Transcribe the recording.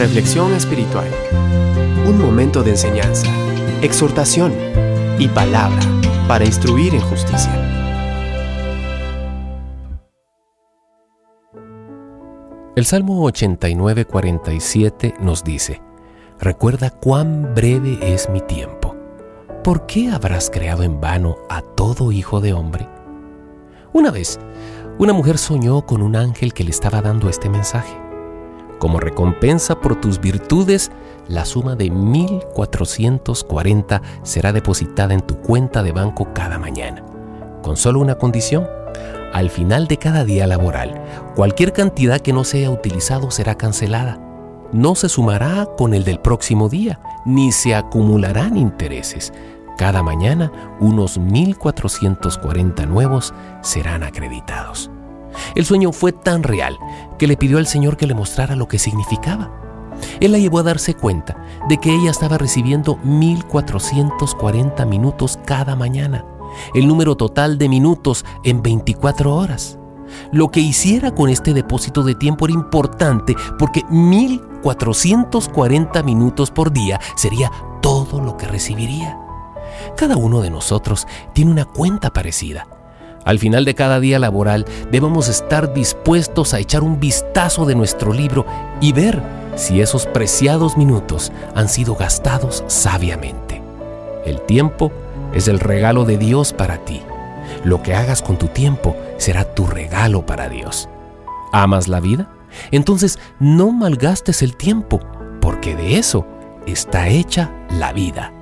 Reflexión espiritual. Un momento de enseñanza, exhortación y palabra para instruir en justicia. El Salmo 89:47 nos dice, Recuerda cuán breve es mi tiempo. ¿Por qué habrás creado en vano a todo hijo de hombre? Una vez, una mujer soñó con un ángel que le estaba dando este mensaje. Como recompensa por tus virtudes, la suma de 1440 será depositada en tu cuenta de banco cada mañana, con solo una condición. Al final de cada día laboral, cualquier cantidad que no sea utilizado será cancelada. No se sumará con el del próximo día, ni se acumularán intereses, cada mañana unos 1.440 nuevos serán acreditados. El sueño fue tan real que le pidió al Señor que le mostrara lo que significaba. Él la llevó a darse cuenta de que ella estaba recibiendo 1.440 minutos cada mañana, el número total de minutos en 24 horas. Lo que hiciera con este depósito de tiempo era importante porque 1.440 minutos por día sería todo lo que recibiría. Cada uno de nosotros tiene una cuenta parecida. Al final de cada día laboral debemos estar dispuestos a echar un vistazo de nuestro libro y ver si esos preciados minutos han sido gastados sabiamente. El tiempo es el regalo de Dios para ti. Lo que hagas con tu tiempo será tu regalo para Dios. ¿Amas la vida? Entonces no malgastes el tiempo, porque de eso está hecha la vida.